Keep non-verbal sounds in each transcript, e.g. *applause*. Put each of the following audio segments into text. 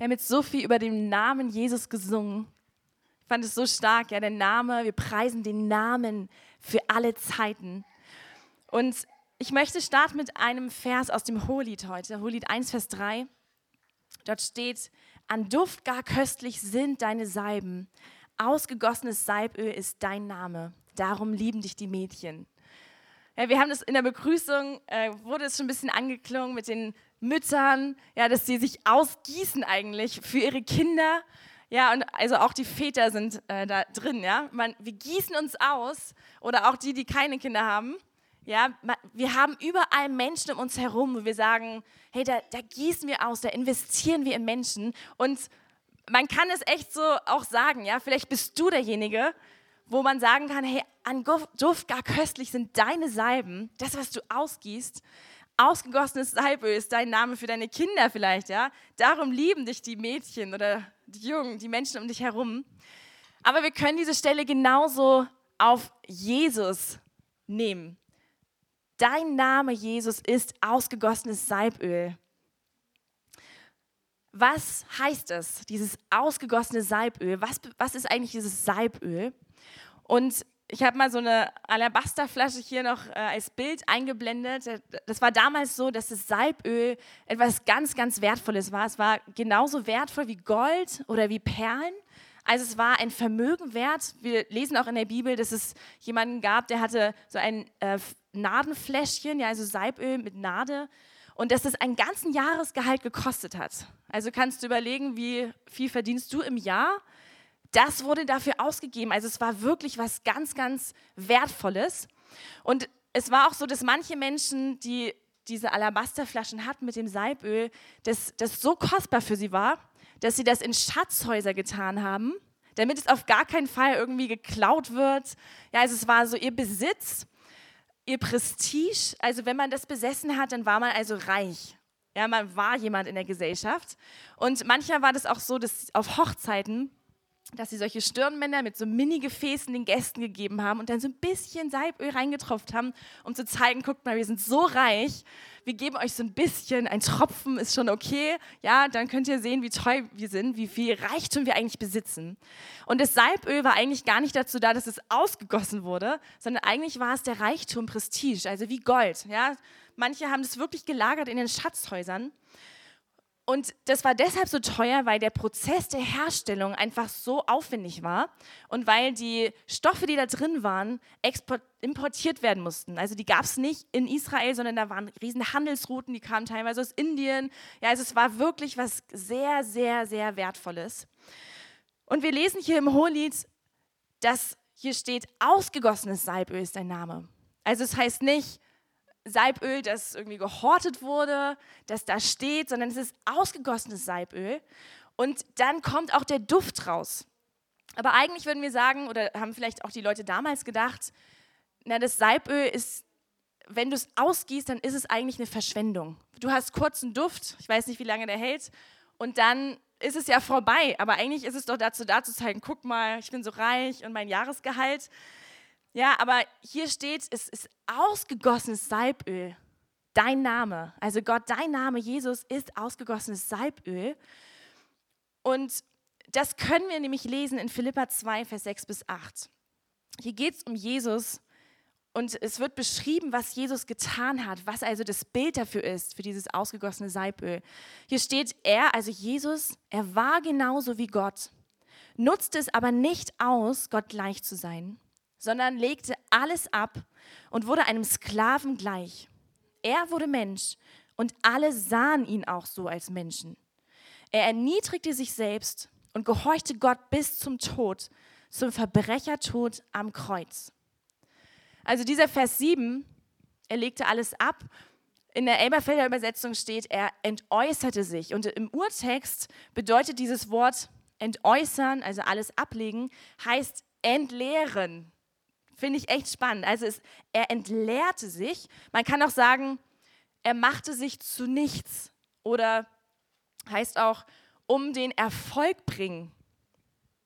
Wir haben jetzt so viel über den Namen Jesus gesungen. Ich fand es so stark, ja, der Name, wir preisen den Namen für alle Zeiten. Und ich möchte starten mit einem Vers aus dem Hohelied heute, Hohelied 1, Vers 3. Dort steht, an Duft gar köstlich sind deine Salben, ausgegossenes Salböl ist dein Name, darum lieben dich die Mädchen. Ja, wir haben das in der Begrüßung, äh, wurde es schon ein bisschen angeklungen mit den Müttern, ja, dass sie sich ausgießen eigentlich für ihre Kinder. Ja, und also auch die Väter sind äh, da drin, ja. Man, wir gießen uns aus oder auch die, die keine Kinder haben. Ja, wir haben überall Menschen um uns herum, wo wir sagen, hey, da, da gießen wir aus, da investieren wir in Menschen. Und man kann es echt so auch sagen, ja, vielleicht bist du derjenige, wo man sagen kann, hey, an Duft gar köstlich sind deine Salben, das, was du ausgießt, ausgegossenes Salböl ist dein Name für deine Kinder vielleicht, ja. Darum lieben dich die Mädchen oder die Jungen, die Menschen um dich herum. Aber wir können diese Stelle genauso auf Jesus nehmen. Dein Name, Jesus, ist ausgegossenes Salböl. Was heißt es, dieses ausgegossene Salböl? Was, was ist eigentlich dieses Salböl? Und ich habe mal so eine Alabasterflasche hier noch äh, als Bild eingeblendet. Das war damals so, dass das Salböl etwas ganz, ganz Wertvolles war. Es war genauso wertvoll wie Gold oder wie Perlen. Also es war ein Vermögen wert. Wir lesen auch in der Bibel, dass es jemanden gab, der hatte so ein äh, Nadenfläschchen, ja, also Salböl mit Nade. Und dass es einen ganzen Jahresgehalt gekostet hat. Also kannst du überlegen, wie viel verdienst du im Jahr? Das wurde dafür ausgegeben. Also es war wirklich was ganz, ganz Wertvolles. Und es war auch so, dass manche Menschen, die diese Alabasterflaschen hatten mit dem Salböl, dass das so kostbar für sie war, dass sie das in Schatzhäuser getan haben, damit es auf gar keinen Fall irgendwie geklaut wird. Ja, also es war so ihr Besitz, ihr Prestige. Also wenn man das besessen hat, dann war man also reich. Ja, man war jemand in der Gesellschaft. Und manchmal war das auch so, dass auf Hochzeiten dass sie solche Stirnmänner mit so Mini-Gefäßen den Gästen gegeben haben und dann so ein bisschen Salböl reingetropft haben, um zu zeigen, guckt mal, wir sind so reich, wir geben euch so ein bisschen, ein Tropfen ist schon okay, ja, dann könnt ihr sehen, wie toll wir sind, wie viel Reichtum wir eigentlich besitzen. Und das Salböl war eigentlich gar nicht dazu da, dass es ausgegossen wurde, sondern eigentlich war es der Reichtum, Prestige, also wie Gold, ja. Manche haben das wirklich gelagert in den Schatzhäusern. Und das war deshalb so teuer, weil der Prozess der Herstellung einfach so aufwendig war und weil die Stoffe, die da drin waren, importiert werden mussten. Also die gab es nicht in Israel, sondern da waren riesen Handelsrouten, die kamen teilweise aus Indien. Ja, also es war wirklich was sehr, sehr, sehr Wertvolles. Und wir lesen hier im Hohelied, dass hier steht, ausgegossenes Salböl ist dein Name. Also es heißt nicht, Salböl, das irgendwie gehortet wurde, das da steht, sondern es ist ausgegossenes Salböl. Und dann kommt auch der Duft raus. Aber eigentlich würden wir sagen, oder haben vielleicht auch die Leute damals gedacht, na, das Salböl ist, wenn du es ausgießt, dann ist es eigentlich eine Verschwendung. Du hast kurzen Duft, ich weiß nicht, wie lange der hält, und dann ist es ja vorbei. Aber eigentlich ist es doch dazu da zu zeigen, guck mal, ich bin so reich und mein Jahresgehalt. Ja, aber hier steht, es ist ausgegossenes Salböl. Dein Name, also Gott, dein Name, Jesus, ist ausgegossenes Salböl. Und das können wir nämlich lesen in Philippa 2, Vers 6 bis 8. Hier geht es um Jesus und es wird beschrieben, was Jesus getan hat, was also das Bild dafür ist, für dieses ausgegossene Salböl. Hier steht er, also Jesus, er war genauso wie Gott, nutzte es aber nicht aus, Gott gleich zu sein sondern legte alles ab und wurde einem Sklaven gleich. Er wurde Mensch und alle sahen ihn auch so als Menschen. Er erniedrigte sich selbst und gehorchte Gott bis zum Tod, zum Verbrechertod am Kreuz. Also dieser Vers 7, er legte alles ab. In der Elberfelder Übersetzung steht, er entäußerte sich. Und im Urtext bedeutet dieses Wort entäußern, also alles ablegen, heißt entleeren. Finde ich echt spannend. Also es, er entleerte sich. Man kann auch sagen, er machte sich zu nichts. Oder heißt auch, um den Erfolg bringen.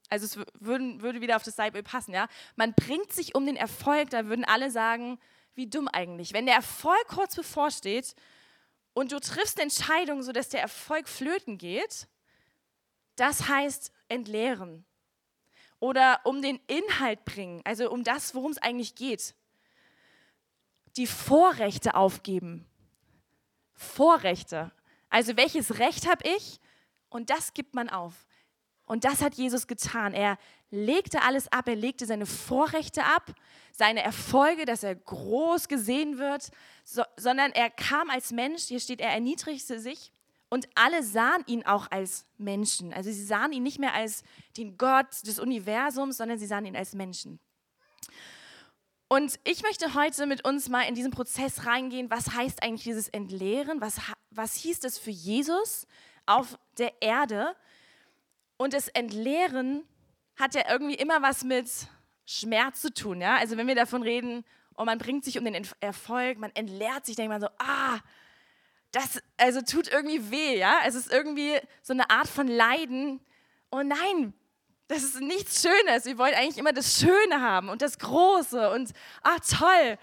Also es würden, würde wieder auf das Salböl passen, ja. Man bringt sich um den Erfolg, da würden alle sagen, wie dumm eigentlich. Wenn der Erfolg kurz bevorsteht und du triffst eine Entscheidung, sodass der Erfolg flöten geht, das heißt entleeren oder um den Inhalt bringen, also um das, worum es eigentlich geht. Die Vorrechte aufgeben. Vorrechte. Also welches Recht habe ich? Und das gibt man auf. Und das hat Jesus getan. Er legte alles ab, er legte seine Vorrechte ab, seine Erfolge, dass er groß gesehen wird, so, sondern er kam als Mensch, hier steht, er erniedrigte sich und alle sahen ihn auch als Menschen. Also sie sahen ihn nicht mehr als den Gott des Universums, sondern sie sahen ihn als Menschen. Und ich möchte heute mit uns mal in diesen Prozess reingehen, was heißt eigentlich dieses Entleeren, was, was hieß das für Jesus auf der Erde und das Entleeren hat ja irgendwie immer was mit Schmerz zu tun. Ja? Also wenn wir davon reden, und man bringt sich um den Erfolg, man entleert sich, denkt man so, ah, das also tut irgendwie weh, ja? Es ist irgendwie so eine Art von Leiden. Oh nein, das ist nichts Schönes. Wir wollen eigentlich immer das Schöne haben und das Große und ah, toll.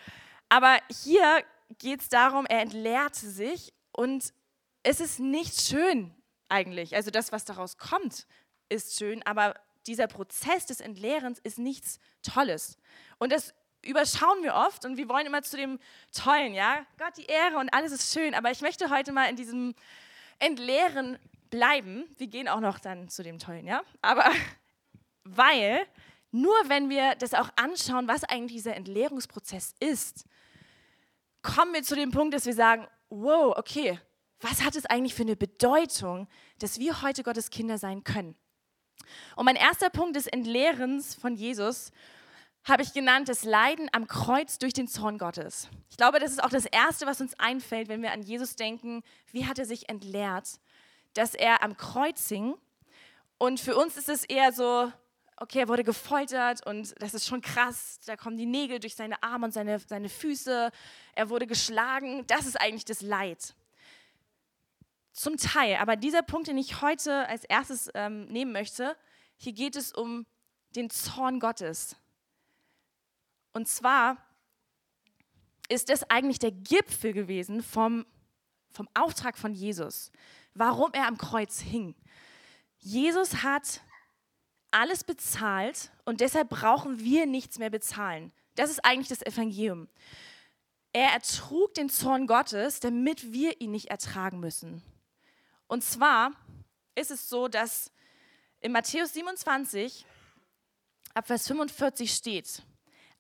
Aber hier geht es darum, er entleerte sich und es ist nicht schön eigentlich. Also das, was daraus kommt, ist schön, aber dieser Prozess des Entleerens ist nichts Tolles. Und das überschauen wir oft und wir wollen immer zu dem Tollen, ja? Gott die Ehre und alles ist schön, aber ich möchte heute mal in diesem Entleeren bleiben. Wir gehen auch noch dann zu dem Tollen, ja? Aber *laughs* weil nur wenn wir das auch anschauen, was eigentlich dieser Entleerungsprozess ist, kommen wir zu dem Punkt, dass wir sagen, wow, okay, was hat es eigentlich für eine Bedeutung, dass wir heute Gottes Kinder sein können? Und mein erster Punkt des Entleerens von Jesus habe ich genannt, das Leiden am Kreuz durch den Zorn Gottes. Ich glaube, das ist auch das Erste, was uns einfällt, wenn wir an Jesus denken. Wie hat er sich entleert? Dass er am Kreuz hing. Und für uns ist es eher so, okay, er wurde gefoltert und das ist schon krass. Da kommen die Nägel durch seine Arme und seine, seine Füße. Er wurde geschlagen. Das ist eigentlich das Leid. Zum Teil. Aber dieser Punkt, den ich heute als erstes ähm, nehmen möchte, hier geht es um den Zorn Gottes. Und zwar ist das eigentlich der Gipfel gewesen vom, vom Auftrag von Jesus, warum er am Kreuz hing. Jesus hat alles bezahlt und deshalb brauchen wir nichts mehr bezahlen. Das ist eigentlich das Evangelium. Er ertrug den Zorn Gottes, damit wir ihn nicht ertragen müssen. Und zwar ist es so, dass in Matthäus 27 ab Vers 45 steht,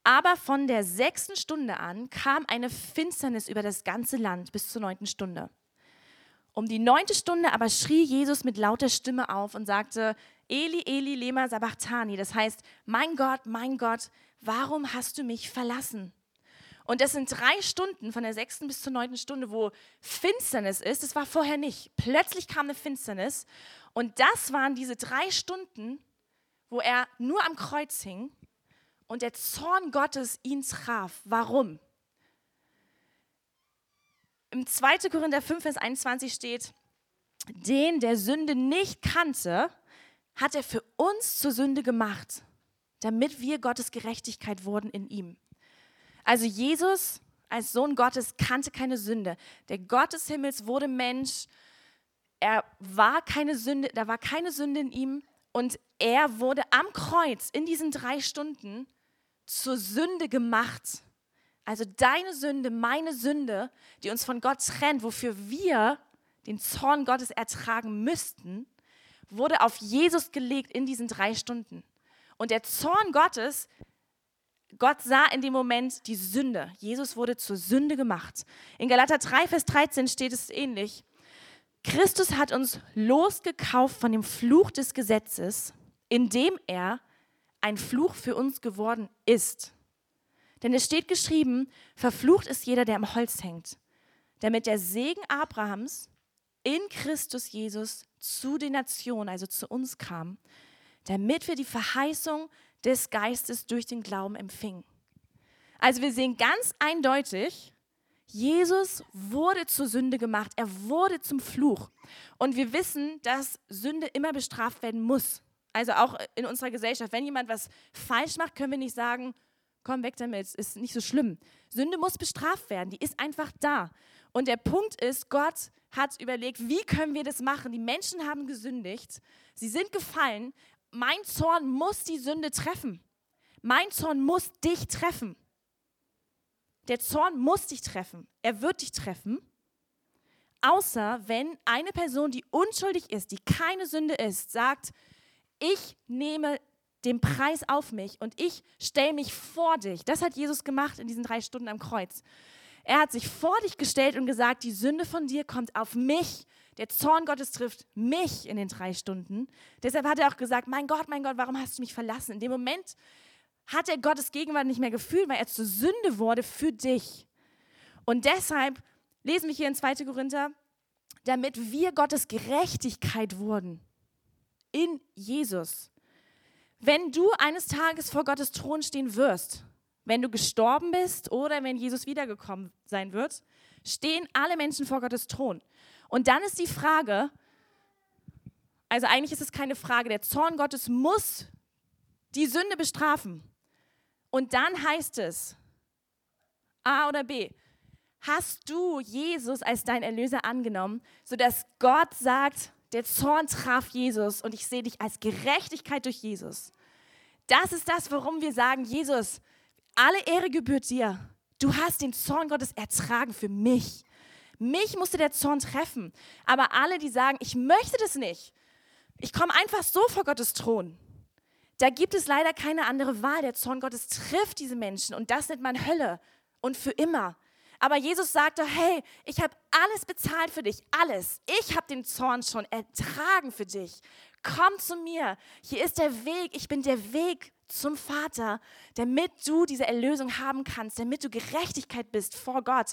aber von der sechsten Stunde an kam eine Finsternis über das ganze Land bis zur neunten Stunde. Um die neunte Stunde aber schrie Jesus mit lauter Stimme auf und sagte, Eli, Eli, lema sabachthani. Das heißt, mein Gott, mein Gott, warum hast du mich verlassen? Und das sind drei Stunden von der sechsten bis zur neunten Stunde, wo Finsternis ist. Das war vorher nicht. Plötzlich kam eine Finsternis. Und das waren diese drei Stunden, wo er nur am Kreuz hing und der Zorn Gottes ihn traf. Warum? Im 2. Korinther 5, Vers 21 steht, den, der Sünde nicht kannte, hat er für uns zur Sünde gemacht, damit wir Gottes Gerechtigkeit wurden in ihm. Also Jesus als Sohn Gottes kannte keine Sünde. Der Gott des Himmels wurde Mensch. Er war keine Sünde, da war keine Sünde in ihm und er wurde am Kreuz in diesen drei Stunden zur Sünde gemacht. Also deine Sünde, meine Sünde, die uns von Gott trennt, wofür wir den Zorn Gottes ertragen müssten, wurde auf Jesus gelegt in diesen drei Stunden. Und der Zorn Gottes Gott sah in dem Moment die Sünde. Jesus wurde zur Sünde gemacht. In Galater 3, Vers 13 steht es ähnlich. Christus hat uns losgekauft von dem Fluch des Gesetzes, indem er ein Fluch für uns geworden ist. Denn es steht geschrieben, verflucht ist jeder, der am Holz hängt, damit der Segen Abrahams in Christus Jesus zu den Nationen, also zu uns kam, damit wir die Verheißung des Geistes durch den Glauben empfing. Also wir sehen ganz eindeutig, Jesus wurde zur Sünde gemacht, er wurde zum Fluch. Und wir wissen, dass Sünde immer bestraft werden muss. Also auch in unserer Gesellschaft, wenn jemand was falsch macht, können wir nicht sagen, komm weg damit, ist nicht so schlimm. Sünde muss bestraft werden, die ist einfach da. Und der Punkt ist, Gott hat überlegt, wie können wir das machen? Die Menschen haben gesündigt, sie sind gefallen. Mein Zorn muss die Sünde treffen. Mein Zorn muss dich treffen. Der Zorn muss dich treffen. Er wird dich treffen. Außer wenn eine Person, die unschuldig ist, die keine Sünde ist, sagt, ich nehme den Preis auf mich und ich stelle mich vor dich. Das hat Jesus gemacht in diesen drei Stunden am Kreuz. Er hat sich vor dich gestellt und gesagt, die Sünde von dir kommt auf mich. Der Zorn Gottes trifft mich in den drei Stunden. Deshalb hat er auch gesagt, mein Gott, mein Gott, warum hast du mich verlassen? In dem Moment hat er Gottes Gegenwart nicht mehr gefühlt, weil er zur Sünde wurde für dich. Und deshalb lesen wir hier in 2. Korinther, damit wir Gottes Gerechtigkeit wurden in Jesus. Wenn du eines Tages vor Gottes Thron stehen wirst, wenn du gestorben bist oder wenn Jesus wiedergekommen sein wird, stehen alle Menschen vor Gottes Thron. Und dann ist die Frage, also eigentlich ist es keine Frage, der Zorn Gottes muss die Sünde bestrafen. Und dann heißt es, A oder B, hast du Jesus als dein Erlöser angenommen, sodass Gott sagt, der Zorn traf Jesus und ich sehe dich als Gerechtigkeit durch Jesus. Das ist das, warum wir sagen, Jesus, alle Ehre gebührt dir. Du hast den Zorn Gottes ertragen für mich. Mich musste der Zorn treffen. Aber alle, die sagen, ich möchte das nicht, ich komme einfach so vor Gottes Thron, da gibt es leider keine andere Wahl. Der Zorn Gottes trifft diese Menschen und das nennt man Hölle und für immer. Aber Jesus sagte, hey, ich habe alles bezahlt für dich, alles. Ich habe den Zorn schon ertragen für dich. Komm zu mir. Hier ist der Weg. Ich bin der Weg zum Vater, damit du diese Erlösung haben kannst, damit du Gerechtigkeit bist vor Gott.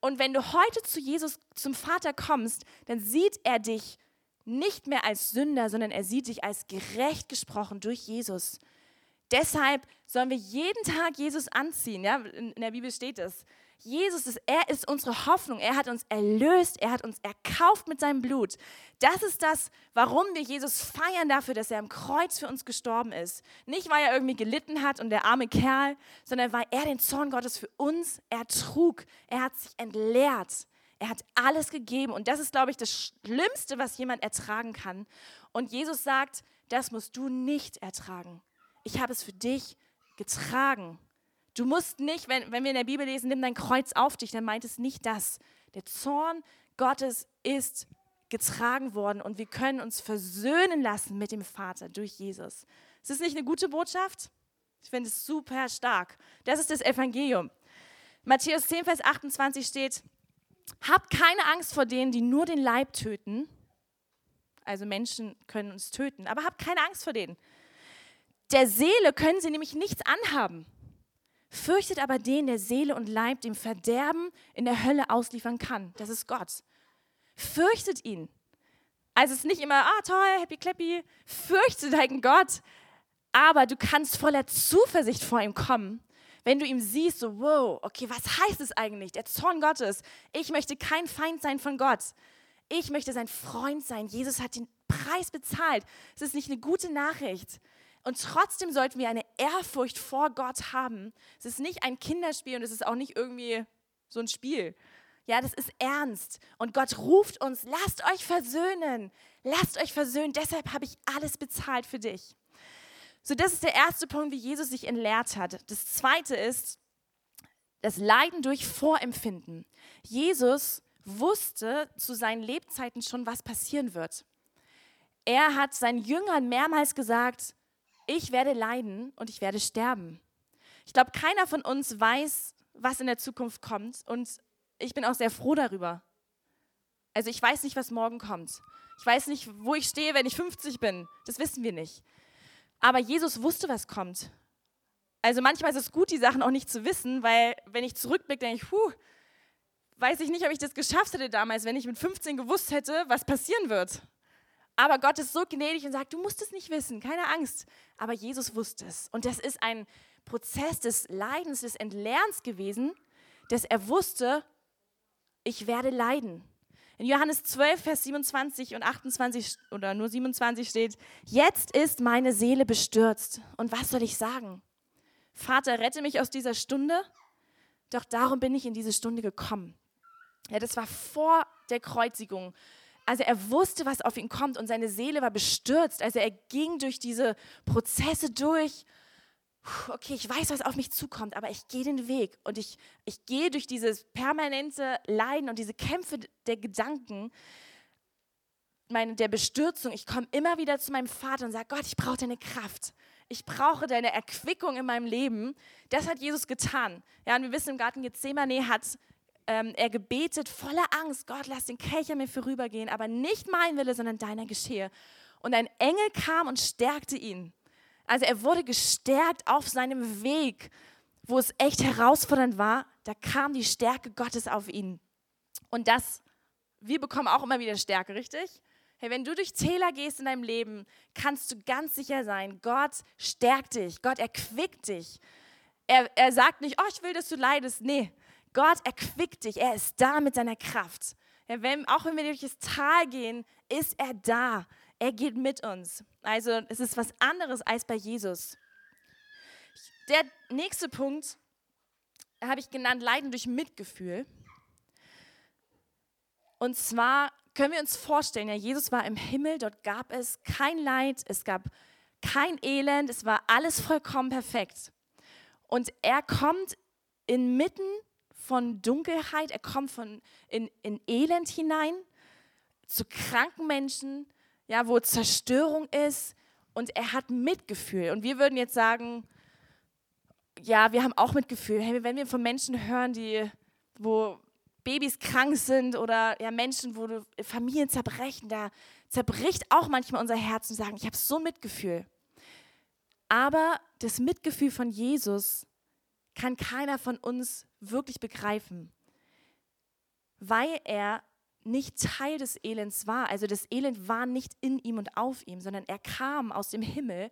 Und wenn du heute zu Jesus, zum Vater kommst, dann sieht er dich nicht mehr als Sünder, sondern er sieht dich als gerecht gesprochen durch Jesus. Deshalb sollen wir jeden Tag Jesus anziehen. Ja? In, der Bibel steht es. Jesus ist, er ist unsere Hoffnung. Er hat uns erlöst. Er hat uns erkauft mit seinem Blut. Das ist das, warum wir Jesus feiern dafür, dass er am Kreuz für uns gestorben ist. Nicht, weil er irgendwie gelitten hat und der arme Kerl, sondern weil er den Zorn Gottes für uns ertrug. Er hat sich entleert. Er hat alles gegeben und das ist, glaube ich, das Schlimmste, was jemand ertragen kann. Und Jesus sagt, das musst du nicht ertragen. Ich habe es für dich getragen. Du musst nicht, wenn, wenn wir in der Bibel lesen, nimm dein Kreuz auf dich, dann meint es nicht das. Der Zorn Gottes ist getragen worden und wir können uns versöhnen lassen mit dem Vater durch Jesus. Ist das nicht eine gute Botschaft? Ich finde es super stark. Das ist das Evangelium. Matthäus 10, Vers 28 steht, Habt keine Angst vor denen, die nur den Leib töten. Also Menschen können uns töten, aber habt keine Angst vor denen. Der Seele können sie nämlich nichts anhaben. Fürchtet aber den, der Seele und Leib dem Verderben in der Hölle ausliefern kann. Das ist Gott. Fürchtet ihn. Also es ist nicht immer, ah toll, happy clappy. Fürchtet deinen Gott. Aber du kannst voller Zuversicht vor ihm kommen wenn du ihm siehst, so, wow, okay, was heißt es eigentlich? Der Zorn Gottes. Ich möchte kein Feind sein von Gott. Ich möchte sein Freund sein. Jesus hat den Preis bezahlt. Es ist nicht eine gute Nachricht. Und trotzdem sollten wir eine Ehrfurcht vor Gott haben. Es ist nicht ein Kinderspiel und es ist auch nicht irgendwie so ein Spiel. Ja, das ist ernst. Und Gott ruft uns, lasst euch versöhnen. Lasst euch versöhnen. Deshalb habe ich alles bezahlt für dich. So, das ist der erste Punkt, wie Jesus sich entleert hat. Das zweite ist das Leiden durch Vorempfinden. Jesus wusste zu seinen Lebzeiten schon, was passieren wird. Er hat seinen Jüngern mehrmals gesagt, ich werde leiden und ich werde sterben. Ich glaube, keiner von uns weiß, was in der Zukunft kommt und ich bin auch sehr froh darüber. Also ich weiß nicht, was morgen kommt. Ich weiß nicht, wo ich stehe, wenn ich 50 bin. Das wissen wir nicht. Aber Jesus wusste, was kommt. Also manchmal ist es gut, die Sachen auch nicht zu wissen, weil wenn ich zurückblicke, denke ich, puh, weiß ich nicht, ob ich das geschafft hätte damals, wenn ich mit 15 gewusst hätte, was passieren wird. Aber Gott ist so gnädig und sagt, du musst es nicht wissen, keine Angst. Aber Jesus wusste es. Und das ist ein Prozess des Leidens, des Entlernens gewesen, dass er wusste, ich werde leiden. In Johannes 12, Vers 27 und 28 oder nur 27 steht, jetzt ist meine Seele bestürzt. Und was soll ich sagen? Vater, rette mich aus dieser Stunde. Doch darum bin ich in diese Stunde gekommen. Ja, das war vor der Kreuzigung. Also er wusste, was auf ihn kommt und seine Seele war bestürzt. Also er ging durch diese Prozesse durch. Okay, ich weiß, was auf mich zukommt, aber ich gehe den Weg und ich, ich gehe durch dieses permanente Leiden und diese Kämpfe der Gedanken, meine, der Bestürzung. Ich komme immer wieder zu meinem Vater und sage, Gott, ich brauche deine Kraft. Ich brauche deine Erquickung in meinem Leben. Das hat Jesus getan. Ja, und wir wissen, im Garten Gethsemane hat ähm, er gebetet voller Angst, Gott, lass den Kelch an mir vorübergehen, aber nicht mein Wille, sondern deiner geschehe. Und ein Engel kam und stärkte ihn. Also er wurde gestärkt auf seinem Weg, wo es echt herausfordernd war. Da kam die Stärke Gottes auf ihn. Und das, wir bekommen auch immer wieder Stärke, richtig? Hey, wenn du durch Täler gehst in deinem Leben, kannst du ganz sicher sein, Gott stärkt dich, Gott erquickt dich. Er, er sagt nicht, oh, ich will, dass du leidest. Nee, Gott erquickt dich. Er ist da mit seiner Kraft. Ja, wenn, auch wenn wir durch das Tal gehen, ist er da. Er geht mit uns. Also es ist was anderes als bei Jesus. Der nächste Punkt habe ich genannt, Leiden durch Mitgefühl. Und zwar können wir uns vorstellen, ja, Jesus war im Himmel, dort gab es kein Leid, es gab kein Elend, es war alles vollkommen perfekt. Und er kommt inmitten von Dunkelheit, er kommt von in, in Elend hinein zu kranken Menschen, ja, wo Zerstörung ist und er hat Mitgefühl. Und wir würden jetzt sagen, ja, wir haben auch Mitgefühl. Hey, wenn wir von Menschen hören, die, wo Babys krank sind oder ja, Menschen, wo Familien zerbrechen, da zerbricht auch manchmal unser Herz und sagen, ich habe so Mitgefühl. Aber das Mitgefühl von Jesus kann keiner von uns wirklich begreifen, weil er nicht Teil des Elends war. Also das Elend war nicht in ihm und auf ihm, sondern er kam aus dem Himmel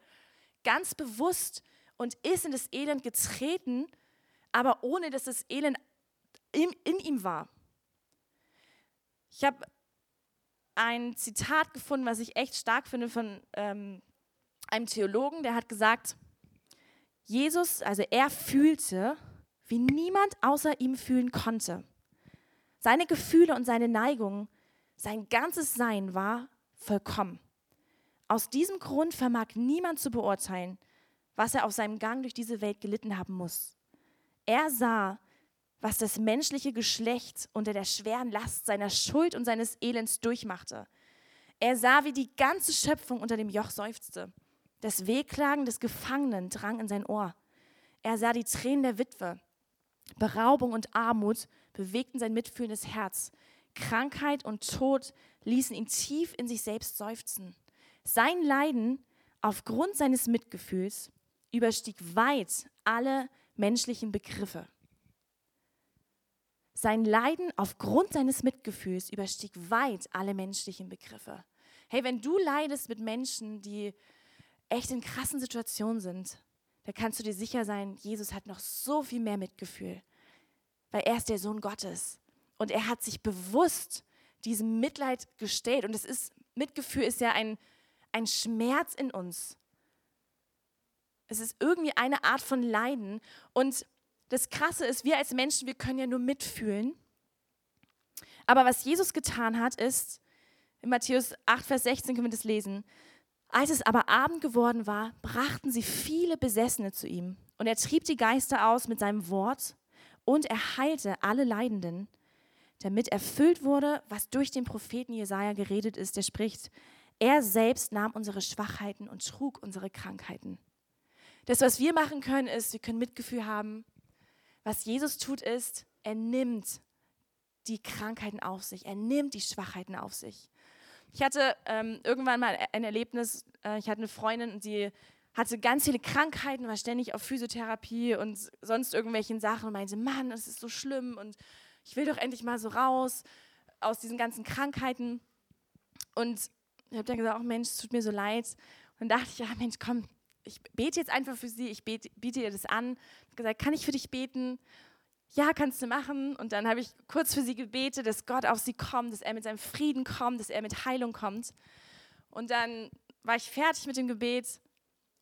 ganz bewusst und ist in das Elend getreten, aber ohne dass das Elend in, in ihm war. Ich habe ein Zitat gefunden, was ich echt stark finde von ähm, einem Theologen, der hat gesagt, Jesus, also er fühlte, wie niemand außer ihm fühlen konnte. Seine Gefühle und seine Neigungen, sein ganzes Sein war vollkommen. Aus diesem Grund vermag niemand zu beurteilen, was er auf seinem Gang durch diese Welt gelitten haben muss. Er sah, was das menschliche Geschlecht unter der schweren Last seiner Schuld und seines Elends durchmachte. Er sah, wie die ganze Schöpfung unter dem Joch seufzte. Das Wehklagen des Gefangenen drang in sein Ohr. Er sah die Tränen der Witwe. Beraubung und Armut bewegten sein mitfühlendes Herz. Krankheit und Tod ließen ihn tief in sich selbst seufzen. Sein Leiden aufgrund seines Mitgefühls überstieg weit alle menschlichen Begriffe. Sein Leiden aufgrund seines Mitgefühls überstieg weit alle menschlichen Begriffe. Hey, wenn du leidest mit Menschen, die echt in krassen Situationen sind, da kannst du dir sicher sein, Jesus hat noch so viel mehr Mitgefühl, weil er ist der Sohn Gottes und er hat sich bewusst diesem Mitleid gestellt und es ist Mitgefühl ist ja ein ein Schmerz in uns. Es ist irgendwie eine Art von Leiden und das Krasse ist, wir als Menschen, wir können ja nur mitfühlen. Aber was Jesus getan hat, ist, in Matthäus 8, Vers 16 können wir das lesen, als es aber Abend geworden war, brachten sie viele Besessene zu ihm. Und er trieb die Geister aus mit seinem Wort und er heilte alle Leidenden, damit erfüllt wurde, was durch den Propheten Jesaja geredet ist, der spricht: Er selbst nahm unsere Schwachheiten und trug unsere Krankheiten. Das, was wir machen können, ist, wir können Mitgefühl haben. Was Jesus tut, ist, er nimmt die Krankheiten auf sich, er nimmt die Schwachheiten auf sich. Ich hatte ähm, irgendwann mal ein Erlebnis, äh, ich hatte eine Freundin und die hatte ganz viele Krankheiten, war ständig auf Physiotherapie und sonst irgendwelchen Sachen und meinte, Mann, es ist so schlimm und ich will doch endlich mal so raus aus diesen ganzen Krankheiten. Und ich habe dann gesagt, oh Mensch, es tut mir so leid. Und dann dachte ich, ja Mensch, komm, ich bete jetzt einfach für sie, ich bete, biete ihr das an. Ich habe gesagt, kann ich für dich beten? Ja, kannst du machen. Und dann habe ich kurz für sie gebetet, dass Gott auf sie kommt, dass er mit seinem Frieden kommt, dass er mit Heilung kommt. Und dann war ich fertig mit dem Gebet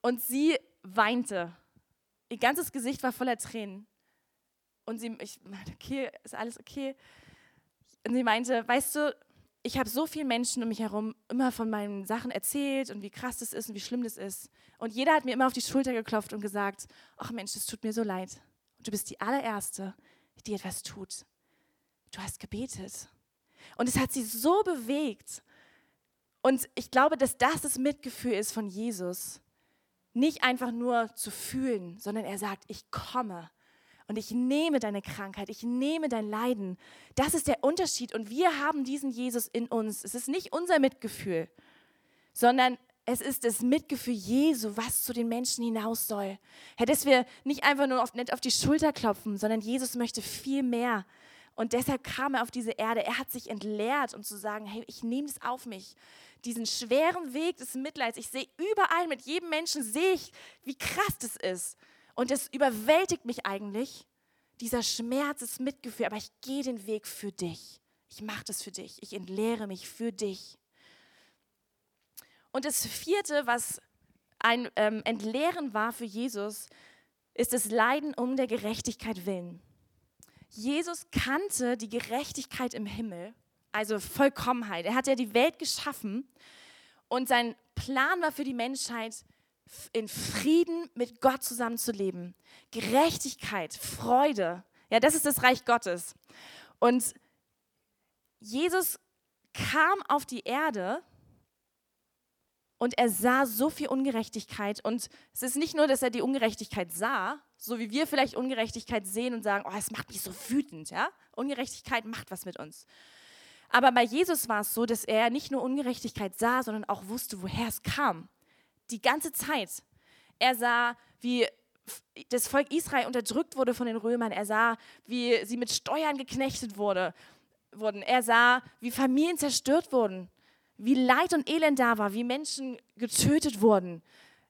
und sie weinte. Ihr ganzes Gesicht war voller Tränen. Und sie, ich meinte, okay, ist alles okay? und sie meinte, weißt du, ich habe so viele Menschen um mich herum immer von meinen Sachen erzählt und wie krass das ist und wie schlimm das ist. Und jeder hat mir immer auf die Schulter geklopft und gesagt, ach Mensch, das tut mir so leid. Du bist die allererste, die etwas tut. Du hast gebetet. Und es hat sie so bewegt. Und ich glaube, dass das das Mitgefühl ist von Jesus. Nicht einfach nur zu fühlen, sondern er sagt, ich komme und ich nehme deine Krankheit, ich nehme dein Leiden. Das ist der Unterschied und wir haben diesen Jesus in uns. Es ist nicht unser Mitgefühl, sondern es ist das Mitgefühl Jesu, was zu den Menschen hinaus soll. Herr, dass wir nicht einfach nur auf, nicht auf die Schulter klopfen, sondern Jesus möchte viel mehr. Und deshalb kam er auf diese Erde. Er hat sich entleert, um zu sagen, hey, ich nehme es auf mich. Diesen schweren Weg des Mitleids. Ich sehe überall, mit jedem Menschen sehe ich, wie krass das ist. Und es überwältigt mich eigentlich, dieser Schmerz, das Mitgefühl, aber ich gehe den Weg für dich. Ich mache das für dich. Ich entleere mich für dich. Und das vierte, was ein ähm, Entleeren war für Jesus, ist das Leiden um der Gerechtigkeit willen. Jesus kannte die Gerechtigkeit im Himmel, also Vollkommenheit. Er hat ja die Welt geschaffen und sein Plan war für die Menschheit, in Frieden mit Gott zusammenzuleben. Gerechtigkeit, Freude. Ja, das ist das Reich Gottes. Und Jesus kam auf die Erde und er sah so viel Ungerechtigkeit. Und es ist nicht nur, dass er die Ungerechtigkeit sah, so wie wir vielleicht Ungerechtigkeit sehen und sagen, oh, es macht mich so wütend. Ja? Ungerechtigkeit macht was mit uns. Aber bei Jesus war es so, dass er nicht nur Ungerechtigkeit sah, sondern auch wusste, woher es kam die ganze Zeit. Er sah, wie das Volk Israel unterdrückt wurde von den Römern. Er sah, wie sie mit Steuern geknechtet wurde, wurden. Er sah, wie Familien zerstört wurden, wie Leid und Elend da war, wie Menschen getötet wurden.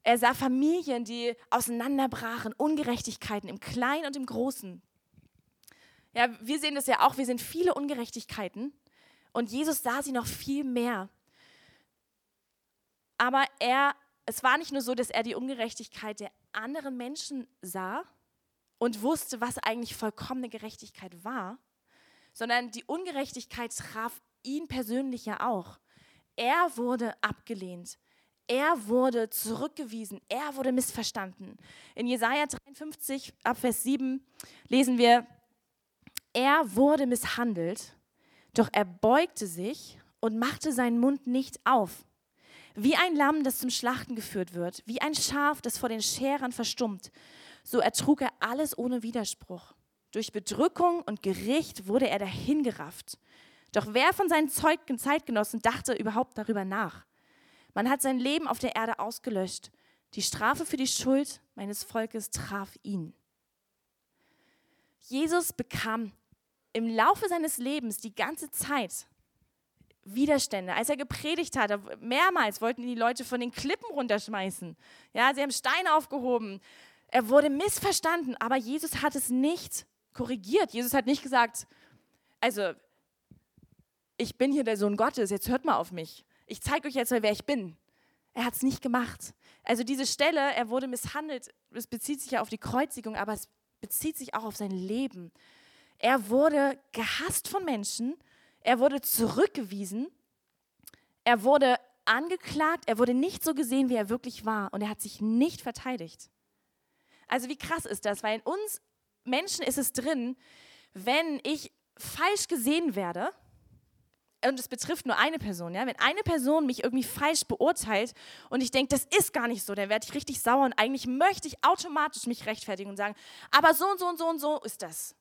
Er sah Familien, die auseinanderbrachen, Ungerechtigkeiten im Kleinen und im Großen. Ja, wir sehen das ja auch, wir sehen viele Ungerechtigkeiten und Jesus sah sie noch viel mehr. Aber er es war nicht nur so, dass er die Ungerechtigkeit der anderen Menschen sah und wusste, was eigentlich vollkommene Gerechtigkeit war, sondern die Ungerechtigkeit traf ihn persönlich ja auch. Er wurde abgelehnt. Er wurde zurückgewiesen. Er wurde missverstanden. In Jesaja 53, Abvers 7 lesen wir: Er wurde misshandelt, doch er beugte sich und machte seinen Mund nicht auf. Wie ein Lamm, das zum Schlachten geführt wird, wie ein Schaf, das vor den Scherern verstummt, so ertrug er alles ohne Widerspruch. Durch Bedrückung und Gericht wurde er dahingerafft. Doch wer von seinen Zeitgenossen dachte überhaupt darüber nach? Man hat sein Leben auf der Erde ausgelöscht. Die Strafe für die Schuld meines Volkes traf ihn. Jesus bekam im Laufe seines Lebens die ganze Zeit Widerstände. Als er gepredigt hat, mehrmals wollten die Leute von den Klippen runterschmeißen. Ja, sie haben Steine aufgehoben. Er wurde missverstanden, aber Jesus hat es nicht korrigiert. Jesus hat nicht gesagt, also ich bin hier der Sohn Gottes, jetzt hört mal auf mich. Ich zeige euch jetzt mal, wer ich bin. Er hat es nicht gemacht. Also diese Stelle, er wurde misshandelt, es bezieht sich ja auf die Kreuzigung, aber es bezieht sich auch auf sein Leben. Er wurde gehasst von Menschen, er wurde zurückgewiesen. Er wurde angeklagt. Er wurde nicht so gesehen, wie er wirklich war. Und er hat sich nicht verteidigt. Also wie krass ist das? Weil in uns Menschen ist es drin, wenn ich falsch gesehen werde, und es betrifft nur eine Person, ja, wenn eine Person mich irgendwie falsch beurteilt und ich denke, das ist gar nicht so, dann werde ich richtig sauer und eigentlich möchte ich automatisch mich rechtfertigen und sagen, aber so und so und so und so ist das.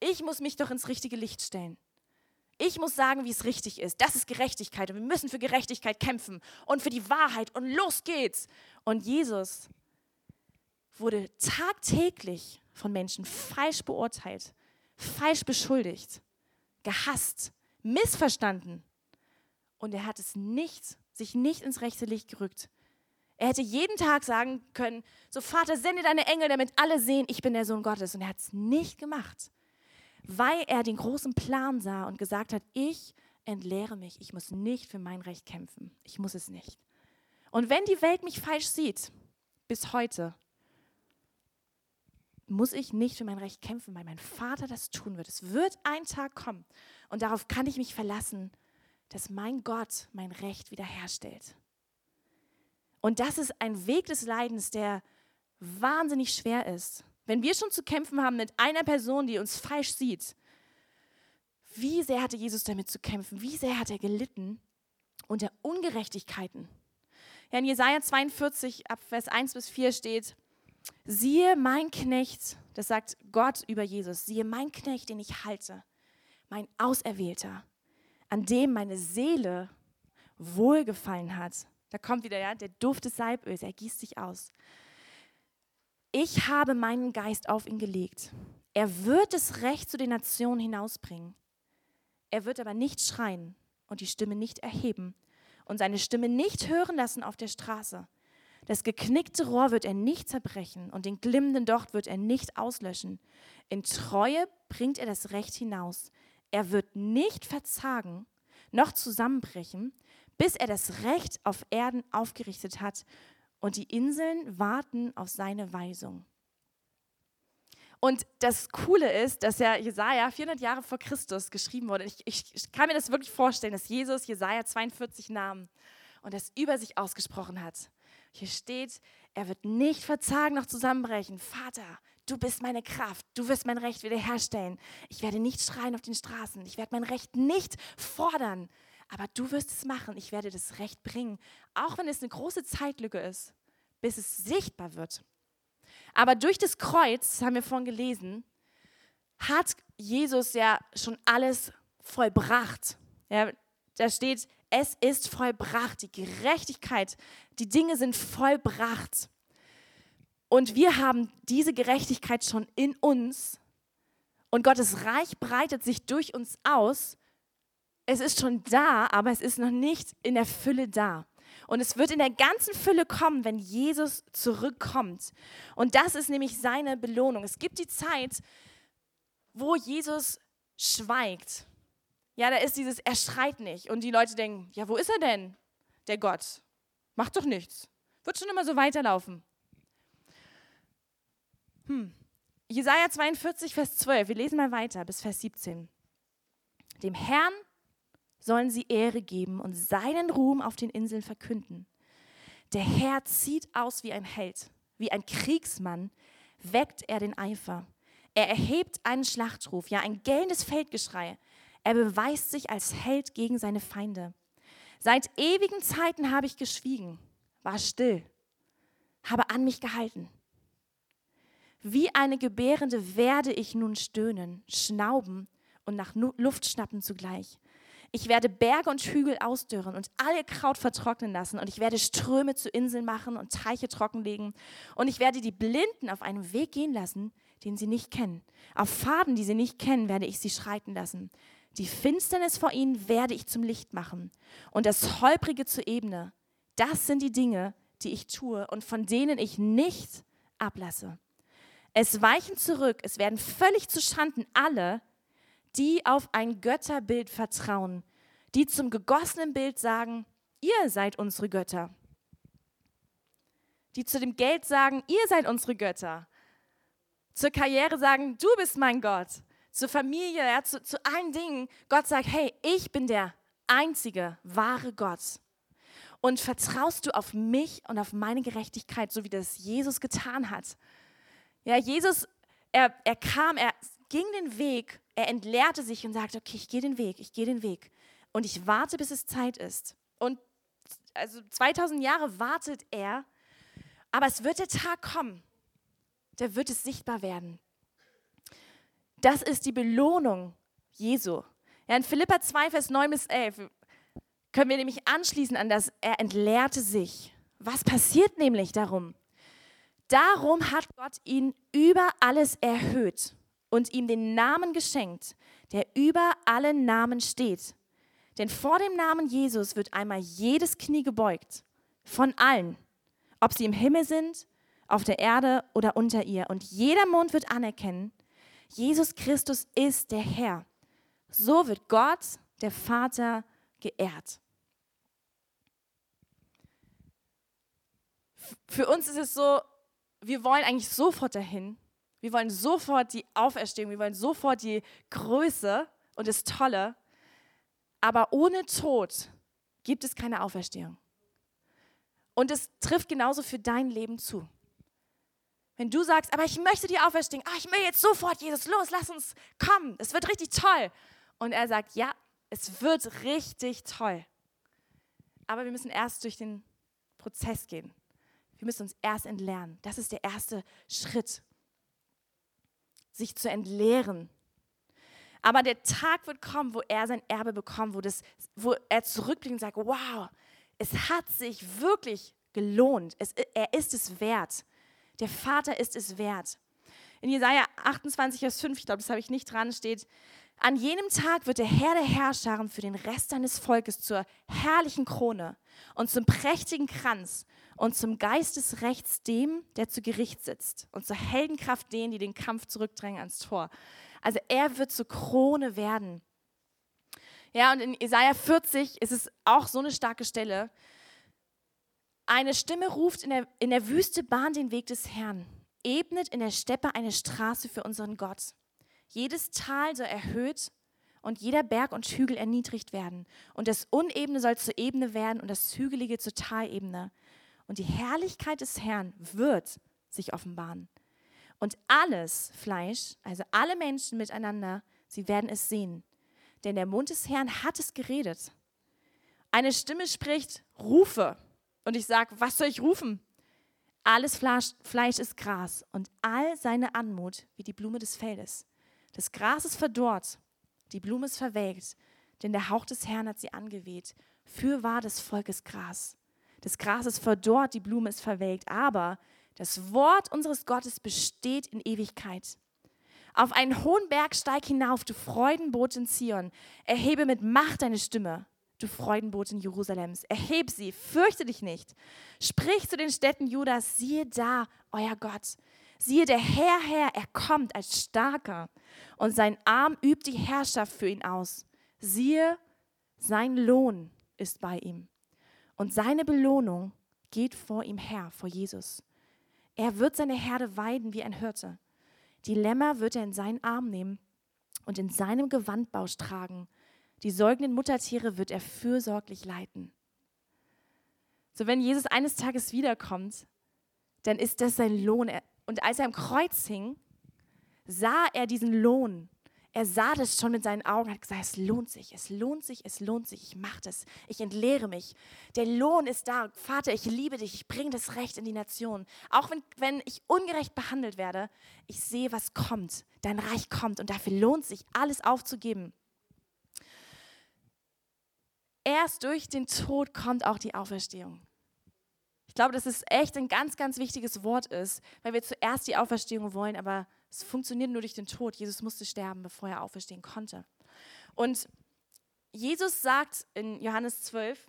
Ich muss mich doch ins richtige Licht stellen. Ich muss sagen, wie es richtig ist. Das ist Gerechtigkeit und wir müssen für Gerechtigkeit kämpfen und für die Wahrheit und los geht's. Und Jesus wurde tagtäglich von Menschen falsch beurteilt, falsch beschuldigt, gehasst, missverstanden. Und er hat es nicht, sich nicht ins rechte Licht gerückt. Er hätte jeden Tag sagen können, so Vater, sende deine Engel, damit alle sehen, ich bin der Sohn Gottes. Und er hat es nicht gemacht weil er den großen Plan sah und gesagt hat, ich entleere mich, ich muss nicht für mein Recht kämpfen, ich muss es nicht. Und wenn die Welt mich falsch sieht, bis heute, muss ich nicht für mein Recht kämpfen, weil mein Vater das tun wird. Es wird ein Tag kommen Und darauf kann ich mich verlassen, dass mein Gott mein Recht wiederherstellt. Und das ist ein Weg des Leidens, der wahnsinnig schwer ist. Wenn wir schon zu kämpfen haben mit einer Person, die uns falsch sieht, wie sehr hatte Jesus damit zu kämpfen? Wie sehr hat er gelitten unter Ungerechtigkeiten? Ja, in Jesaja 42, ab Vers 1 bis 4 steht: Siehe, mein Knecht, das sagt Gott über Jesus, siehe, mein Knecht, den ich halte, mein Auserwählter, an dem meine Seele wohlgefallen hat. Da kommt wieder ja, der Duft des Salböls, er gießt sich aus. Ich habe meinen Geist auf ihn gelegt. Er wird das Recht zu den Nationen hinausbringen. Er wird aber nicht schreien und die Stimme nicht erheben und seine Stimme nicht hören lassen auf der Straße. Das geknickte Rohr wird er nicht zerbrechen und den glimmenden Docht wird er nicht auslöschen. In Treue bringt er das Recht hinaus. Er wird nicht verzagen noch zusammenbrechen, bis er das Recht auf Erden aufgerichtet hat und die Inseln warten auf seine Weisung. Und das Coole ist, dass ja Jesaja 400 Jahre vor Christus geschrieben wurde. Ich, ich, ich, kann mir das wirklich vorstellen, dass Jesus Jesaja 42 nahm und das über sich ausgesprochen hat. Hier steht, er wird nicht verzagen noch zusammenbrechen. Vater, du bist meine Kraft, du wirst mein Recht wiederherstellen. Ich werde nicht schreien auf den Straßen, ich werde mein Recht nicht fordern, aber du wirst es machen. Ich werde das Recht bringen, auch wenn es eine große Zeitlücke ist, bis es sichtbar wird. Aber durch das Kreuz, haben wir vorhin gelesen, hat Jesus ja schon alles vollbracht. Ja, da steht, es ist vollbracht, die Gerechtigkeit, die Dinge sind vollbracht. Und wir haben diese Gerechtigkeit schon in uns und Gottes Reich breitet sich durch uns aus. Es ist schon da, aber es ist noch nicht in der Fülle da. Und es wird in der ganzen Fülle kommen, wenn Jesus zurückkommt. Und das ist nämlich seine Belohnung. Es gibt die Zeit, wo Jesus schweigt. Ja, da ist dieses, er schreit nicht. Und die Leute denken, ja, wo ist er denn, der Gott? Macht doch nichts. Wird schon immer so weiterlaufen. Hm. Jesaja 42, Vers 12. Wir lesen mal weiter bis Vers 17. Dem Herrn sollen sie Ehre geben und seinen Ruhm auf den Inseln verkünden. Der Herr zieht aus wie ein Held, wie ein Kriegsmann weckt er den Eifer. Er erhebt einen Schlachtruf, ja ein gellendes Feldgeschrei. Er beweist sich als Held gegen seine Feinde. Seit ewigen Zeiten habe ich geschwiegen, war still, habe an mich gehalten. Wie eine Gebärende werde ich nun stöhnen, schnauben und nach Luft schnappen zugleich. Ich werde Berge und Hügel ausdürren und alle Kraut vertrocknen lassen. Und ich werde Ströme zu Inseln machen und Teiche trockenlegen. Und ich werde die Blinden auf einem Weg gehen lassen, den sie nicht kennen. Auf Faden, die sie nicht kennen, werde ich sie schreiten lassen. Die Finsternis vor ihnen werde ich zum Licht machen. Und das Holprige zur Ebene. Das sind die Dinge, die ich tue und von denen ich nicht ablasse. Es weichen zurück, es werden völlig zu Schanden alle, die auf ein Götterbild vertrauen, die zum gegossenen Bild sagen, ihr seid unsere Götter. Die zu dem Geld sagen, ihr seid unsere Götter. Zur Karriere sagen, du bist mein Gott. Zur Familie, ja, zu, zu allen Dingen. Gott sagt, hey, ich bin der einzige wahre Gott. Und vertraust du auf mich und auf meine Gerechtigkeit, so wie das Jesus getan hat? Ja, Jesus, er, er kam, er ging den Weg er entleerte sich und sagte, okay, ich gehe den Weg, ich gehe den Weg. Und ich warte, bis es Zeit ist. Und also 2000 Jahre wartet er, aber es wird der Tag kommen, da wird es sichtbar werden. Das ist die Belohnung Jesu. Ja, in Philippa 2, Vers 9 bis 11 können wir nämlich anschließen an das, er entleerte sich. Was passiert nämlich darum? Darum hat Gott ihn über alles erhöht und ihm den Namen geschenkt, der über allen Namen steht. Denn vor dem Namen Jesus wird einmal jedes Knie gebeugt, von allen, ob sie im Himmel sind, auf der Erde oder unter ihr. Und jeder Mund wird anerkennen, Jesus Christus ist der Herr. So wird Gott, der Vater, geehrt. Für uns ist es so, wir wollen eigentlich sofort dahin, wir wollen sofort die Auferstehung, wir wollen sofort die Größe und das Tolle. Aber ohne Tod gibt es keine Auferstehung. Und es trifft genauso für dein Leben zu. Wenn du sagst, aber ich möchte die auferstehen, ah, ich will jetzt sofort, Jesus, los, lass uns kommen, es wird richtig toll. Und er sagt, ja, es wird richtig toll. Aber wir müssen erst durch den Prozess gehen. Wir müssen uns erst entlernen. Das ist der erste Schritt. Sich zu entleeren. Aber der Tag wird kommen, wo er sein Erbe bekommt, wo, das, wo er zurückblickt und sagt, wow, es hat sich wirklich gelohnt. Es, er ist es wert. Der Vater ist es wert. In Jesaja 28, Vers 5, ich glaube, das habe ich nicht dran, steht, an jenem Tag wird der Herr der Herrscher für den Rest seines Volkes zur herrlichen Krone und zum prächtigen Kranz und zum Geist des Rechts dem, der zu Gericht sitzt und zur Heldenkraft denen, die den Kampf zurückdrängen ans Tor. Also er wird zur Krone werden. Ja, und in Jesaja 40 ist es auch so eine starke Stelle. Eine Stimme ruft in der, in der Wüste Bahn den Weg des Herrn, ebnet in der Steppe eine Straße für unseren Gott. Jedes Tal soll erhöht und jeder Berg und Hügel erniedrigt werden. Und das Unebene soll zur Ebene werden und das Hügelige zur Talebene. Und die Herrlichkeit des Herrn wird sich offenbaren. Und alles Fleisch, also alle Menschen miteinander, sie werden es sehen. Denn der Mund des Herrn hat es geredet. Eine Stimme spricht, rufe. Und ich sage, was soll ich rufen? Alles Fleisch, Fleisch ist Gras und all seine Anmut wie die Blume des Feldes. Das Gras ist verdorrt, die Blume ist verwelkt, denn der Hauch des Herrn hat sie angeweht. Für war des Volkes Gras. Das Gras ist verdorrt, die Blume ist verwelkt, aber das Wort unseres Gottes besteht in Ewigkeit. Auf einen hohen Berg steig hinauf, du Freudenboot in Zion. Erhebe mit Macht deine Stimme, du Freudenboot in Jerusalems. Erheb sie, fürchte dich nicht. Sprich zu den Städten Judas, siehe da, euer Gott. Siehe, der Herr, Herr, er kommt als Starker und sein Arm übt die Herrschaft für ihn aus. Siehe, sein Lohn ist bei ihm und seine Belohnung geht vor ihm her, vor Jesus. Er wird seine Herde weiden wie ein Hirte. Die Lämmer wird er in seinen Arm nehmen und in seinem Gewandbausch tragen. Die säugenden Muttertiere wird er fürsorglich leiten. So, wenn Jesus eines Tages wiederkommt, dann ist das sein Lohn. Und als er am Kreuz hing, sah er diesen Lohn. Er sah das schon mit seinen Augen, hat gesagt, es lohnt sich, es lohnt sich, es lohnt sich, ich mache das, ich entleere mich. Der Lohn ist da. Vater, ich liebe dich, ich bringe das Recht in die Nation. Auch wenn, wenn ich ungerecht behandelt werde, ich sehe, was kommt. Dein Reich kommt und dafür lohnt sich, alles aufzugeben. Erst durch den Tod kommt auch die Auferstehung. Ich glaube, dass es echt ein ganz, ganz wichtiges Wort ist, weil wir zuerst die Auferstehung wollen, aber es funktioniert nur durch den Tod. Jesus musste sterben, bevor er auferstehen konnte. Und Jesus sagt in Johannes 12,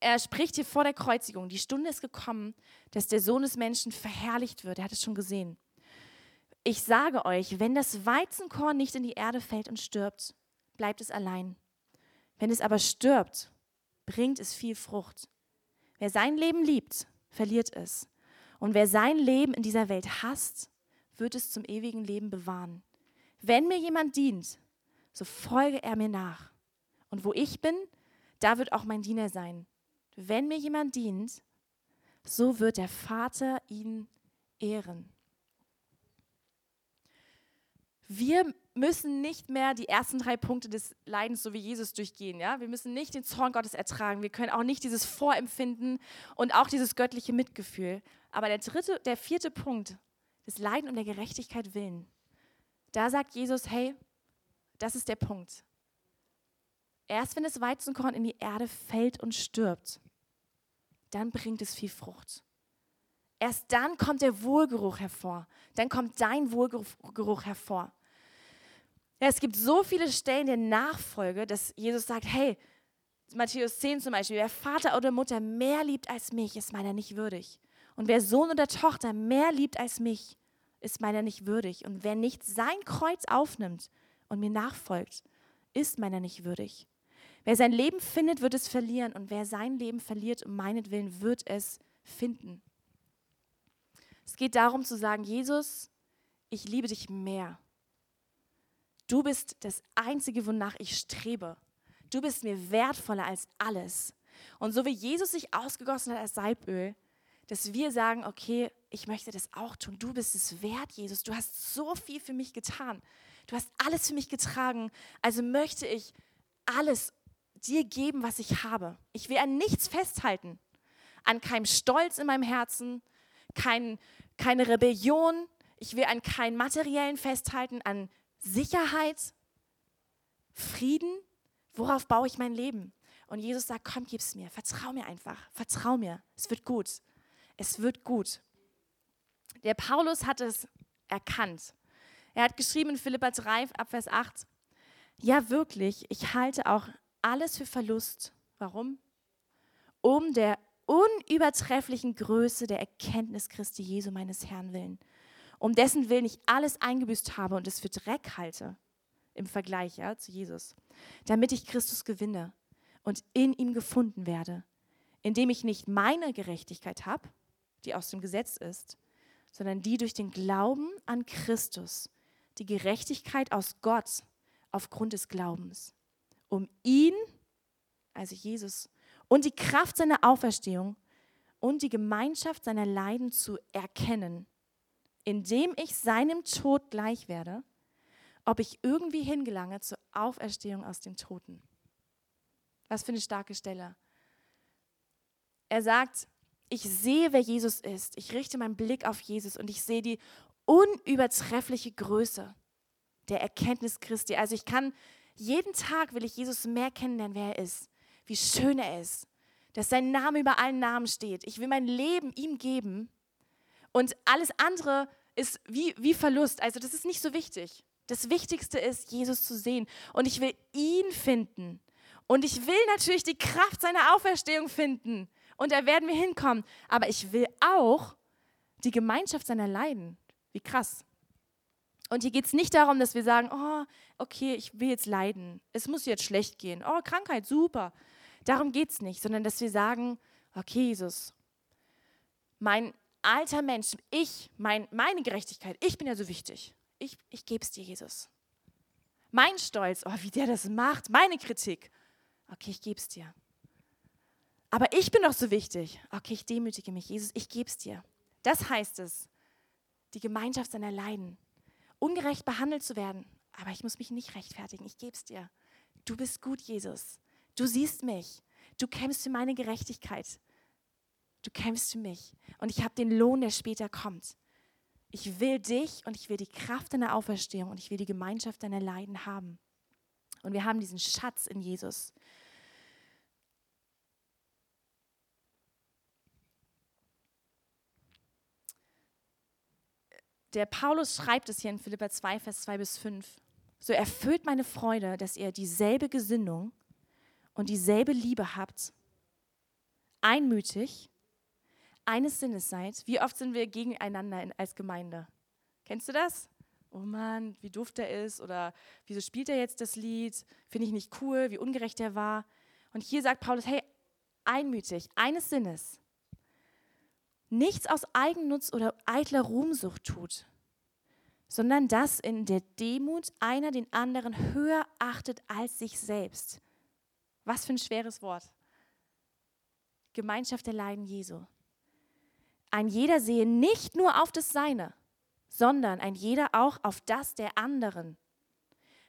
er spricht hier vor der Kreuzigung, die Stunde ist gekommen, dass der Sohn des Menschen verherrlicht wird. Er hat es schon gesehen. Ich sage euch, wenn das Weizenkorn nicht in die Erde fällt und stirbt, bleibt es allein. Wenn es aber stirbt, bringt es viel Frucht. Wer sein Leben liebt, verliert es. Und wer sein Leben in dieser Welt hasst, wird es zum ewigen Leben bewahren. Wenn mir jemand dient, so folge er mir nach. Und wo ich bin, da wird auch mein Diener sein. Wenn mir jemand dient, so wird der Vater ihn ehren. Wir müssen nicht mehr die ersten drei Punkte des Leidens so wie Jesus durchgehen. Ja? Wir müssen nicht den Zorn Gottes ertragen. Wir können auch nicht dieses Vorempfinden und auch dieses göttliche Mitgefühl. Aber der dritte, der vierte Punkt, das Leiden um der Gerechtigkeit willen, da sagt Jesus, hey, das ist der Punkt. Erst wenn das Weizenkorn in die Erde fällt und stirbt, dann bringt es viel Frucht. Erst dann kommt der Wohlgeruch hervor. Dann kommt dein Wohlgeruch hervor. Ja, es gibt so viele Stellen der Nachfolge, dass Jesus sagt, hey, Matthäus 10 zum Beispiel, wer Vater oder Mutter mehr liebt als mich, ist meiner nicht würdig. Und wer Sohn oder Tochter mehr liebt als mich, ist meiner nicht würdig. Und wer nicht sein Kreuz aufnimmt und mir nachfolgt, ist meiner nicht würdig. Wer sein Leben findet, wird es verlieren. Und wer sein Leben verliert, um meinetwillen, wird es finden. Es geht darum zu sagen, Jesus, ich liebe dich mehr Du bist das Einzige, wonach ich strebe. Du bist mir wertvoller als alles. Und so wie Jesus sich ausgegossen hat als Salböl, dass wir sagen, okay, ich möchte das auch tun. Du bist es wert, Jesus. Du hast so viel für mich getan. Du hast alles für mich getragen. Also möchte ich alles dir geben, was ich habe. Ich will an nichts festhalten. An keinem Stolz in meinem Herzen, kein, keine Rebellion. Ich will an keinen materiellen festhalten, an Sicherheit, Frieden. Worauf baue ich mein Leben? Und Jesus sagt, komm, gib's mir. Vertrau mir einfach. Vertrau mir. Es wird gut. Es wird gut. Der Paulus hat es erkannt. Er hat geschrieben in Philippa 3, Abvers 8, ja wirklich, ich halte auch alles für Verlust. Warum? Um der unübertrefflichen Größe der Erkenntnis Christi Jesu meines Herrn willen, um dessen Willen ich alles eingebüßt habe und es für Dreck halte im Vergleich ja, zu Jesus, damit ich Christus gewinne und in ihm gefunden werde, indem ich nicht meine Gerechtigkeit habe, die aus dem Gesetz ist, sondern die durch den Glauben an Christus, die Gerechtigkeit aus Gott aufgrund des Glaubens, um ihn, also Jesus, und die Kraft seiner Auferstehung und die Gemeinschaft seiner Leiden zu erkennen, indem ich seinem Tod gleich werde, ob ich irgendwie hingelange zur Auferstehung aus dem Toten. Was für eine starke Stelle. Er sagt, ich sehe, wer Jesus ist. Ich richte meinen Blick auf Jesus und ich sehe die unübertreffliche Größe der Erkenntnis Christi. Also ich kann, jeden Tag will ich Jesus mehr kennenlernen, wer er ist, wie schön er ist, dass sein Name über allen Namen steht. Ich will mein Leben ihm geben und alles andere ist wie, wie Verlust. Also das ist nicht so wichtig. Das Wichtigste ist, Jesus zu sehen und ich will ihn finden. Und ich will natürlich die Kraft seiner Auferstehung finden. Und da werden wir hinkommen. Aber ich will auch die Gemeinschaft seiner Leiden. Wie krass. Und hier geht es nicht darum, dass wir sagen, oh, okay, ich will jetzt leiden. Es muss jetzt schlecht gehen. Oh, Krankheit, super. Darum geht es nicht, sondern dass wir sagen, okay, Jesus, mein alter Mensch, ich, mein, meine Gerechtigkeit, ich bin ja so wichtig. Ich, ich gebe es dir, Jesus. Mein Stolz, oh, wie der das macht, meine Kritik, Okay, ich gebe es dir. Aber ich bin doch so wichtig. Okay, ich demütige mich. Jesus, ich gebe es dir. Das heißt es, die Gemeinschaft seiner Leiden. Ungerecht behandelt zu werden. Aber ich muss mich nicht rechtfertigen. Ich gebe es dir. Du bist gut, Jesus. Du siehst mich. Du kämpfst für meine Gerechtigkeit. Du kämpfst für mich. Und ich habe den Lohn, der später kommt. Ich will dich und ich will die Kraft deiner Auferstehung und ich will die Gemeinschaft deiner Leiden haben. Und wir haben diesen Schatz in Jesus. Der Paulus schreibt es hier in Philippa 2, Vers 2 bis 5. So erfüllt meine Freude, dass ihr dieselbe Gesinnung und dieselbe Liebe habt, einmütig, eines Sinnes seid. Wie oft sind wir gegeneinander als Gemeinde? Kennst du das? oh Mann, wie doof der ist oder wieso spielt er jetzt das Lied, finde ich nicht cool, wie ungerecht er war. Und hier sagt Paulus, hey, einmütig, eines Sinnes, nichts aus Eigennutz oder eitler Ruhmsucht tut, sondern dass in der Demut einer den anderen höher achtet als sich selbst. Was für ein schweres Wort. Gemeinschaft der Leiden Jesu. Ein jeder sehe nicht nur auf das Seine, sondern ein jeder auch auf das der anderen.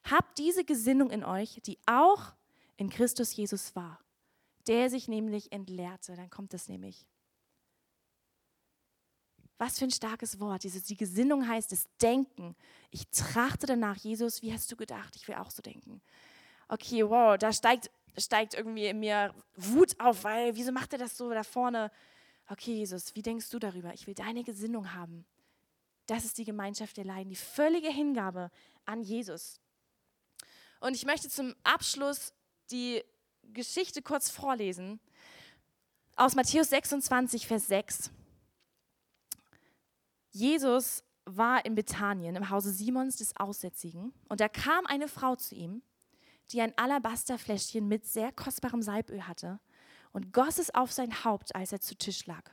Habt diese Gesinnung in euch, die auch in Christus Jesus war, der sich nämlich entleerte. Dann kommt es nämlich. Was für ein starkes Wort. Diese, die Gesinnung heißt das Denken. Ich trachte danach, Jesus, wie hast du gedacht? Ich will auch so denken. Okay, wow, da steigt, steigt irgendwie in mir Wut auf, weil wieso macht er das so da vorne? Okay, Jesus, wie denkst du darüber? Ich will deine Gesinnung haben. Das ist die Gemeinschaft der Leiden, die völlige Hingabe an Jesus. Und ich möchte zum Abschluss die Geschichte kurz vorlesen aus Matthäus 26, Vers 6. Jesus war in Bethanien im Hause Simons des Aussätzigen und da kam eine Frau zu ihm, die ein Alabasterfläschchen mit sehr kostbarem Salböl hatte und goss es auf sein Haupt, als er zu Tisch lag.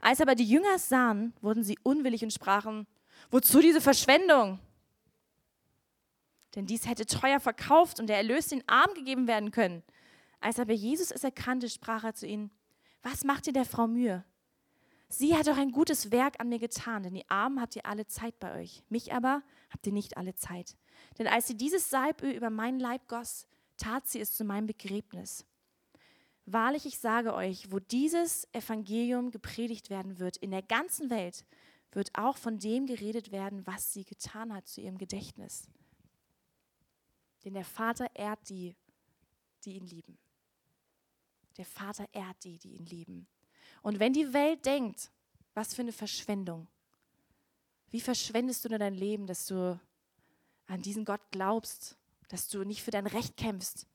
Als aber die Jünger es sahen, wurden sie unwillig und sprachen, wozu diese Verschwendung? Denn dies hätte teuer verkauft und der Erlös den Arm gegeben werden können. Als aber Jesus es erkannte, sprach er zu ihnen, was macht ihr der Frau Mühe? Sie hat doch ein gutes Werk an mir getan, denn die Armen habt ihr alle Zeit bei euch. Mich aber habt ihr nicht alle Zeit. Denn als sie dieses Salböl über meinen Leib goss, tat sie es zu meinem Begräbnis. Wahrlich, ich sage euch, wo dieses Evangelium gepredigt werden wird in der ganzen Welt, wird auch von dem geredet werden, was sie getan hat zu ihrem Gedächtnis. Denn der Vater ehrt die, die ihn lieben. Der Vater ehrt die, die ihn lieben. Und wenn die Welt denkt, was für eine Verschwendung, wie verschwendest du nur dein Leben, dass du an diesen Gott glaubst, dass du nicht für dein Recht kämpfst,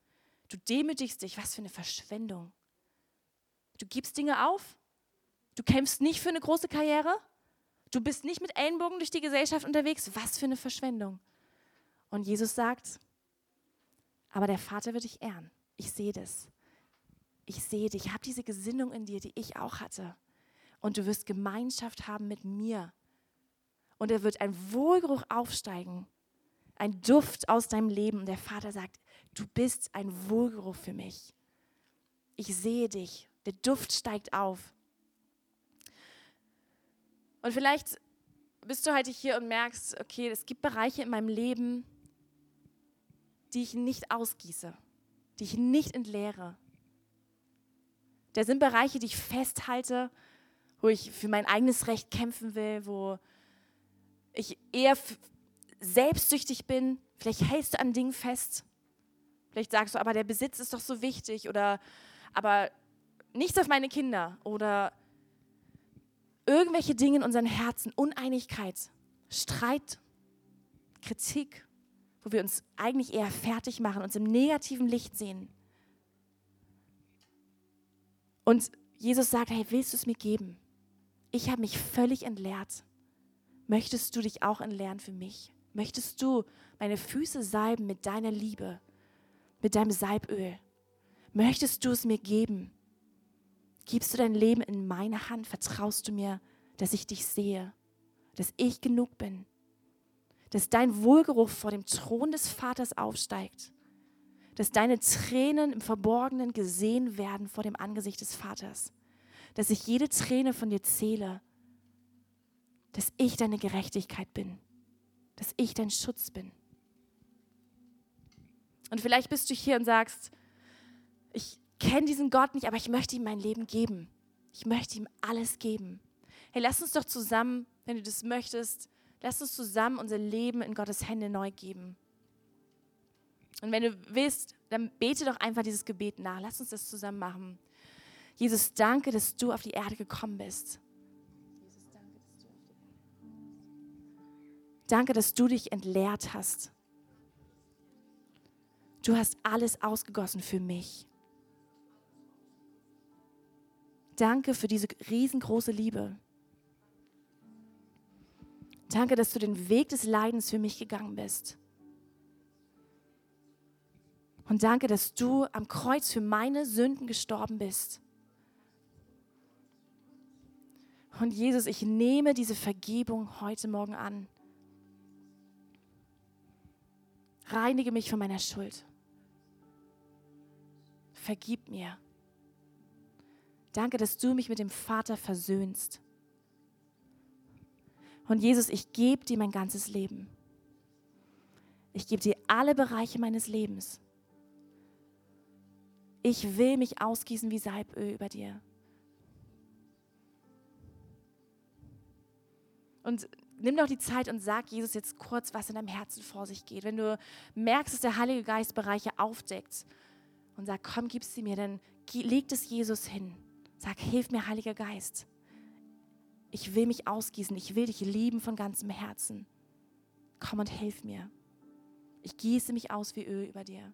du demütigst dich, was für eine Verschwendung. Du gibst Dinge auf, du kämpfst nicht für eine große Karriere, du bist nicht mit Ellenbogen durch die Gesellschaft unterwegs, was für eine Verschwendung. Und Jesus sagt, aber der Vater wird dich ehren. Ich sehe das ich sehe dich, ich habe diese Gesinnung in dir, die ich auch hatte. Und du wirst Gemeinschaft haben mit mir. Und er wird ein Wohlgeruch aufsteigen, ein Duft aus deinem Leben. Und der Vater sagt, du bist ein Wohlgeruch für mich. Ich sehe dich, der Duft steigt auf. Und vielleicht bist du heute hier und merkst, okay, es gibt Bereiche in meinem Leben, die ich nicht ausgieße, die ich nicht entleere, da sind Bereiche, die ich festhalte, wo ich für mein eigenes Recht kämpfen will, wo ich eher selbstsüchtig bin. Vielleicht hältst du an Dingen fest. Vielleicht sagst du, aber der Besitz ist doch so wichtig oder aber nichts auf meine Kinder oder irgendwelche Dinge in unseren Herzen, Uneinigkeit, Streit, Kritik, wo wir uns eigentlich eher fertig machen, uns im negativen Licht sehen. Und Jesus sagt, hey, willst du es mir geben? Ich habe mich völlig entleert. Möchtest du dich auch entleeren für mich? Möchtest du meine Füße salben mit deiner Liebe, mit deinem Salböl? Möchtest du es mir geben? Gibst du dein Leben in meine Hand? Vertraust du mir, dass ich dich sehe, dass ich genug bin, dass dein Wohlgeruch vor dem Thron des Vaters aufsteigt dass deine Tränen im Verborgenen gesehen werden vor dem Angesicht des Vaters. Dass ich jede Träne von dir zähle. Dass ich deine Gerechtigkeit bin. Dass ich dein Schutz bin. Und vielleicht bist du hier und sagst, ich kenne diesen Gott nicht, aber ich möchte ihm mein Leben geben. Ich möchte ihm alles geben. Hey, lass uns doch zusammen, wenn du das möchtest, lass uns zusammen unser Leben in Gottes Hände neu geben. Und wenn du willst, dann bete doch einfach dieses Gebet nach. Lass uns das zusammen machen. Jesus, danke, dass du auf die Erde gekommen bist. Danke, dass du dich entleert hast. Du hast alles ausgegossen für mich. Danke für diese riesengroße Liebe. Danke, dass du den Weg des Leidens für mich gegangen bist. Und danke, dass du am Kreuz für meine Sünden gestorben bist. Und Jesus, ich nehme diese Vergebung heute Morgen an. Reinige mich von meiner Schuld. Vergib mir. Danke, dass du mich mit dem Vater versöhnst. Und Jesus, ich gebe dir mein ganzes Leben. Ich gebe dir alle Bereiche meines Lebens ich will mich ausgießen wie Salböl über dir. Und nimm doch die Zeit und sag Jesus jetzt kurz, was in deinem Herzen vor sich geht. Wenn du merkst, dass der Heilige Geist Bereiche aufdeckt und sag, komm, gib sie mir, dann leg es Jesus hin. Sag, hilf mir, Heiliger Geist. Ich will mich ausgießen, ich will dich lieben von ganzem Herzen. Komm und hilf mir. Ich gieße mich aus wie Öl über dir.